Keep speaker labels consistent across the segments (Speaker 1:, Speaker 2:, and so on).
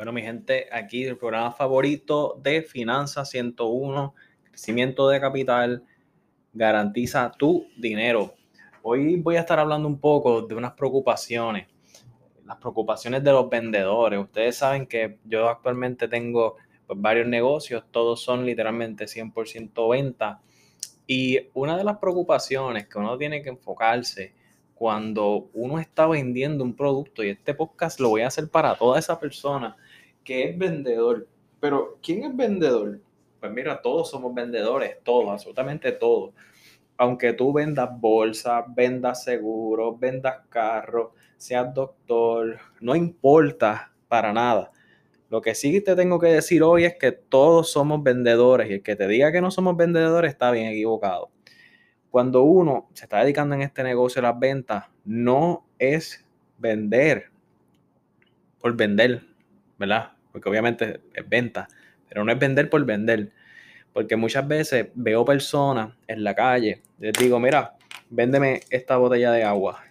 Speaker 1: Bueno, mi gente, aquí el programa favorito de Finanzas 101, crecimiento de capital, garantiza tu dinero. Hoy voy a estar hablando un poco de unas preocupaciones, las preocupaciones de los vendedores. Ustedes saben que yo actualmente tengo pues, varios negocios, todos son literalmente 100% venta. Y una de las preocupaciones que uno tiene que enfocarse cuando uno está vendiendo un producto, y este podcast lo voy a hacer para toda esa persona que es vendedor. Pero, ¿quién es vendedor? Pues mira, todos somos vendedores, todos, absolutamente todos. Aunque tú vendas bolsa, vendas seguros, vendas carros, seas doctor, no importa para nada. Lo que sí te tengo que decir hoy es que todos somos vendedores y el que te diga que no somos vendedores está bien equivocado cuando uno se está dedicando en este negocio de las ventas, no es vender por vender, ¿verdad? Porque obviamente es venta, pero no es vender por vender. Porque muchas veces veo personas en la calle, les digo, mira, véndeme esta botella de agua.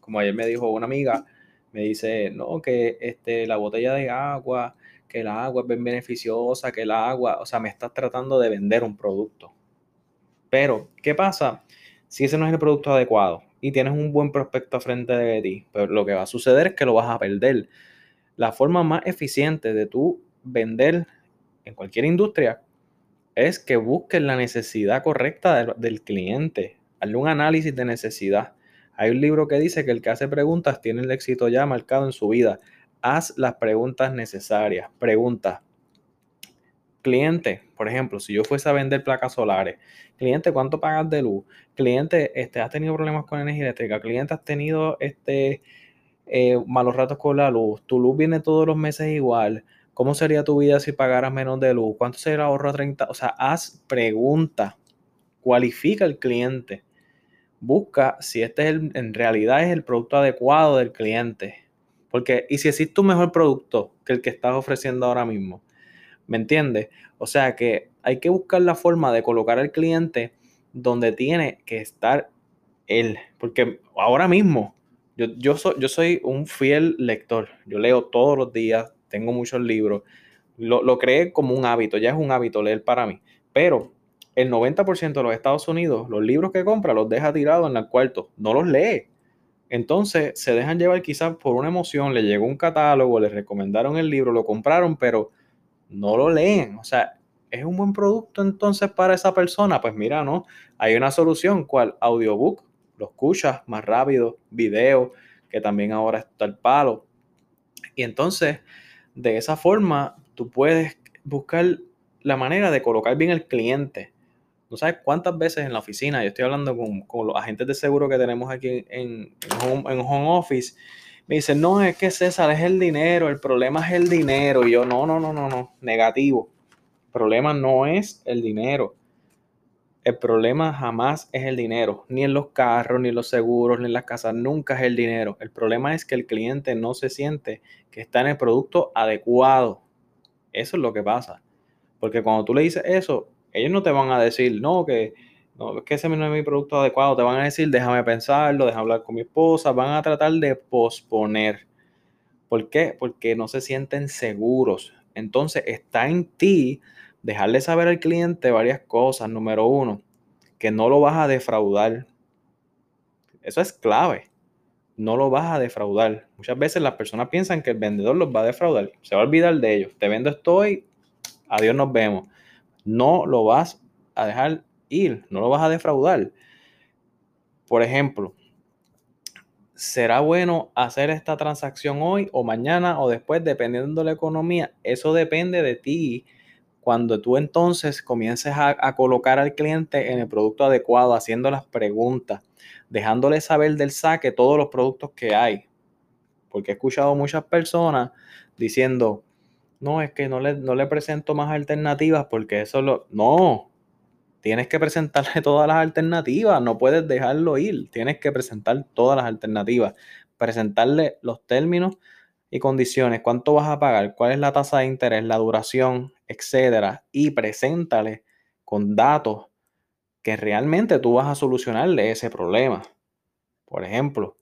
Speaker 1: Como ayer me dijo una amiga, me dice, no, que este, la botella de agua, que el agua es bien beneficiosa, que el agua, o sea, me estás tratando de vender un producto. Pero, ¿qué pasa si ese no es el producto adecuado y tienes un buen prospecto frente de ti? Pero pues lo que va a suceder es que lo vas a perder. La forma más eficiente de tú vender en cualquier industria es que busques la necesidad correcta del, cliente. Hazle un análisis de necesidad. Hay un libro que dice que el que hace preguntas tiene el éxito ya marcado en su vida. Haz las preguntas necesarias. Pregunta, cliente, por ejemplo, si yo fuese a vender placas solares, cliente, ¿cuánto pagas de luz? Cliente, este, ¿has tenido problemas con energía eléctrica? Cliente, ¿has tenido este, eh, malos ratos con la luz? ¿Tu luz viene todos los meses igual? ¿Cómo sería tu vida si pagaras menos de luz? ¿Cuánto sería el ahorro a 30? O sea, haz preguntas, cualifica al cliente, busca si este es en realidad es el producto adecuado del cliente. Porque, y si existe un mejor producto que el que estás ofreciendo ahora mismo, ¿Me entiendes? O sea que hay que buscar la forma de colocar al cliente donde tiene que estar él. Porque ahora mismo yo, yo, soy, yo soy un fiel lector. Yo leo todos los días, tengo muchos libros. Lo, lo creé como un hábito, ya es un hábito leer para mí. Pero el 90% de los Estados Unidos, los libros que compra los deja tirados en el cuarto, no los lee. Entonces se dejan llevar quizás por una emoción, le llegó un catálogo, le recomendaron el libro, lo compraron, pero no lo leen. O sea, ¿es un buen producto entonces para esa persona? Pues mira, no. Hay una solución, ¿cuál? Audiobook. Lo escuchas más rápido, video, que también ahora está el palo. Y entonces, de esa forma, tú puedes buscar la manera de colocar bien el cliente. No sabes cuántas veces en la oficina, yo estoy hablando con, los agentes de seguro que tenemos aquí en, en home office, me dice, no, es que César es el dinero, el problema es el dinero. Y yo, no, no, no, no, no, negativo. El problema no es el dinero. El problema jamás es el dinero, ni en los carros, ni en los seguros, ni en las casas, nunca es el dinero. El problema es que el cliente no se siente que está en el producto adecuado. Eso es lo que pasa. Porque cuando tú le dices eso, ellos no te van a decir, no, que no, que ese no es mi producto adecuado, te van a decir, déjame pensarlo, déjame hablar con mi esposa, van a tratar de posponer. ¿Por qué? Porque no se sienten seguros. Entonces está en ti dejarle saber al cliente varias cosas. Número uno, que no lo vas a defraudar. Eso es clave. No lo vas a defraudar. Muchas veces las personas piensan que el vendedor los va a defraudar. Se va a olvidar de ellos. Te vendo esto hoy, adiós nos vemos. No lo vas a dejar ir, no lo vas a defraudar. Por ejemplo, ¿será bueno hacer esta transacción hoy o mañana o después, dependiendo de la economía? Eso depende de ti. Cuando tú entonces comiences a, colocar al cliente en el producto adecuado, haciendo las preguntas, dejándole saber del saque todos los productos que hay. Porque he escuchado muchas personas diciendo, no, es que no le, no le presento más alternativas porque eso lo... No, tienes que presentarle todas las alternativas, no puedes dejarlo ir, tienes que presentar todas las alternativas, presentarle los términos y condiciones, cuánto vas a pagar, cuál es la tasa de interés, la duración, etcétera, y preséntale con datos que realmente tú vas a solucionarle ese problema. Por ejemplo,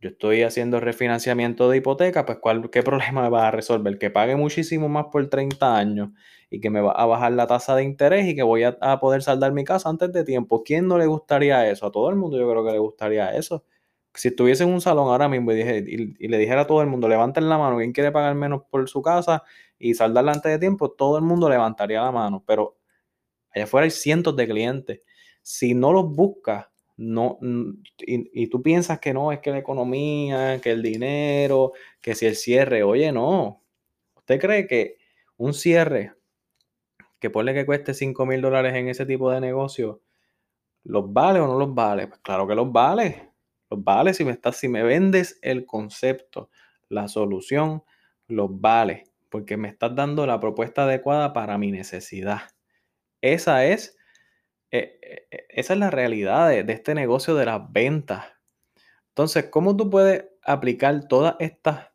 Speaker 1: yo estoy haciendo refinanciamiento de hipoteca, pues ¿cuál, ¿qué problema me va a resolver? Que pague muchísimo más por 30 años y que me va a bajar la tasa de interés y que voy a, poder saldar mi casa antes de tiempo. ¿Quién no le gustaría eso? A todo el mundo yo creo que le gustaría eso. Si estuviese en un salón ahora mismo y, le dijera a todo el mundo, levanten la mano, ¿quién quiere pagar menos por su casa y saldarla antes de tiempo? Todo el mundo levantaría la mano, pero allá afuera hay cientos de clientes. Si no los buscas, no, y, y, tú piensas que no, es que la economía, que el dinero, que si el cierre, oye, no. ¿Usted cree que un cierre que ponle que cueste 5 mil dólares en ese tipo de negocio, ¿los vale o no los vale? Pues claro que los vale. Vale si me, estás, si me vendes el concepto, la solución, los vale. Porque me estás dando la propuesta adecuada para mi necesidad. Esa es eh, eh, eh, esa es la realidad de, este negocio de las ventas. Entonces, ¿cómo tú puedes aplicar todas estas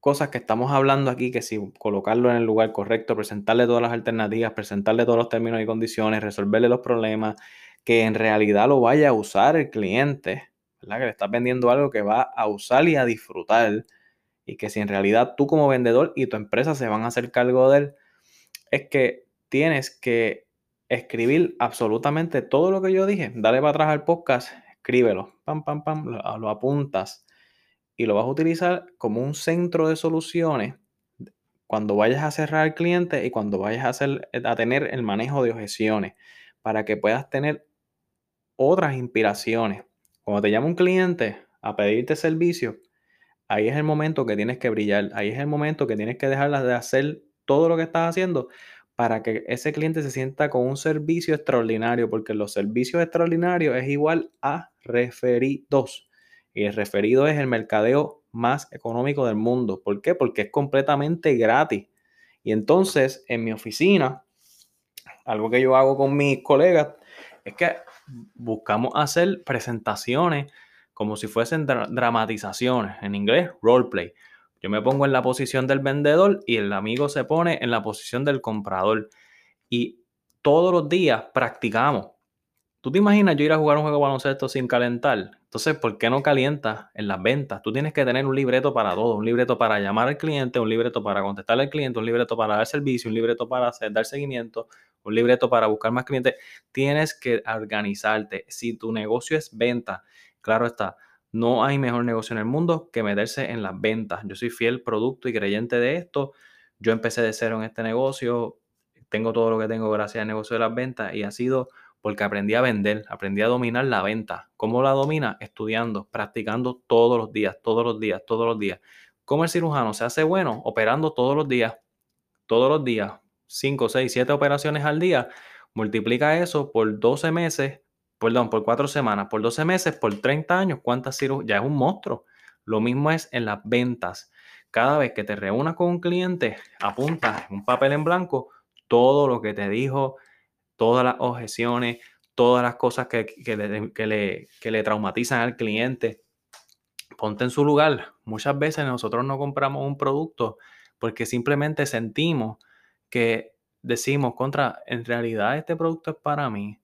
Speaker 1: cosas que estamos hablando aquí, que si colocarlo en el lugar correcto, presentarle todas las alternativas, presentarle todos los términos y condiciones, resolverle los problemas, que en realidad lo vaya a usar el cliente, Que le estás vendiendo algo que va a usar y a disfrutar, y que si en realidad tú como vendedor y tu empresa se van a hacer cargo de él, es que tienes que escribir absolutamente todo lo que yo dije. Dale para atrás al podcast, escríbelo, pam, pam, pam, lo, apuntas y lo vas a utilizar como un centro de soluciones cuando vayas a cerrar al cliente y cuando vayas a, hacer, a tener el manejo de objeciones para que puedas tener otras inspiraciones. Cuando te llama un cliente a pedirte servicio, ahí es el momento que tienes que brillar, ahí es el momento que tienes que dejar de hacer todo lo que estás haciendo para que ese cliente se sienta con un servicio extraordinario, porque los servicios extraordinarios es igual a referidos. Y el referido es el mercadeo más económico del mundo. ¿Por qué? Porque es completamente gratis. Y entonces, en mi oficina, algo que yo hago con mis colegas es que buscamos hacer presentaciones como si fuesen dramatizaciones, en inglés, roleplay. Yo me pongo en la posición del vendedor y el amigo se pone en la posición del comprador. Y todos los días practicamos. ¿Tú te imaginas yo ir a jugar un juego de baloncesto sin calentar? Entonces, ¿por qué no calientas en las ventas? Tú tienes que tener un libreto para todo, un libreto para llamar al cliente, un libreto para contestarle al cliente, un libreto para dar servicio, un libreto para hacer, dar seguimiento, un libreto para buscar más clientes. Tienes que organizarte. Si tu negocio es venta, claro está, no hay mejor negocio en el mundo que meterse en las ventas. Yo soy fiel producto y creyente de esto. Yo empecé de cero en este negocio. Tengo todo lo que tengo gracias al negocio de las ventas y ha sido porque aprendí a vender, aprendí a dominar la venta. ¿Cómo la domina? Estudiando, practicando todos los días, todos los días, todos los días. ¿Cómo el cirujano se hace bueno? Operando todos los días, todos los días, 5, 6, 7 operaciones al día. Multiplica eso por 12 meses perdón, por cuatro semanas, por 12 meses, por 30 años, ¿cuántas cirugías? Ya es un monstruo. Lo mismo es en las ventas. Cada vez que te reúnas con un cliente, apunta un papel en blanco todo lo que te dijo, todas las objeciones, todas las cosas que, que, le, que le traumatizan al cliente. Ponte en su lugar. Muchas veces nosotros no compramos un producto porque simplemente sentimos que decimos contra, en realidad este producto es para mí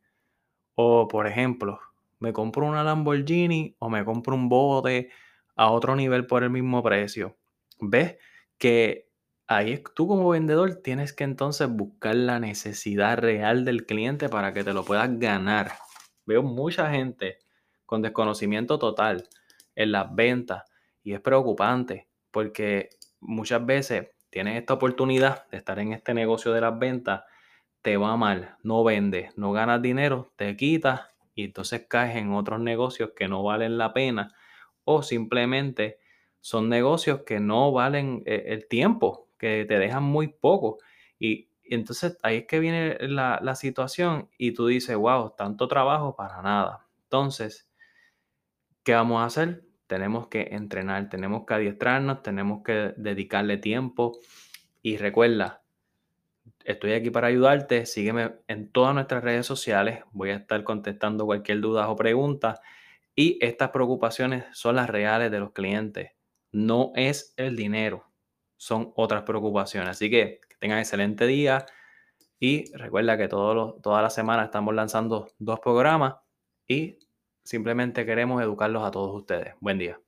Speaker 1: o, por ejemplo, me compro una Lamborghini o me compro un bote a otro nivel por el mismo precio. ¿Ves? Que ahí tú como vendedor tienes que entonces buscar la necesidad real del cliente para que te lo puedas ganar. Veo mucha gente con desconocimiento total en las ventas y es preocupante porque muchas veces tienes esta oportunidad de estar en este negocio de las ventas te va mal, no vendes, no ganas dinero, te quitas y entonces caes en otros negocios que no valen la pena o simplemente son negocios que no valen eh, el tiempo, que te dejan muy poco. Y, entonces ahí es que viene la, la situación y tú dices, wow, tanto trabajo para nada. Entonces, ¿qué vamos a hacer? Tenemos que entrenar, tenemos que adiestrarnos, tenemos que dedicarle tiempo. Y recuerda, Estoy aquí para ayudarte. Sígueme en todas nuestras redes sociales. Voy a estar contestando cualquier duda o pregunta. Y estas preocupaciones son las reales de los clientes. No es el dinero, son otras preocupaciones. Así que que tengan excelente día. Y recuerda que todos toda la semana estamos lanzando dos programas y simplemente queremos educarlos a todos ustedes. Buen día.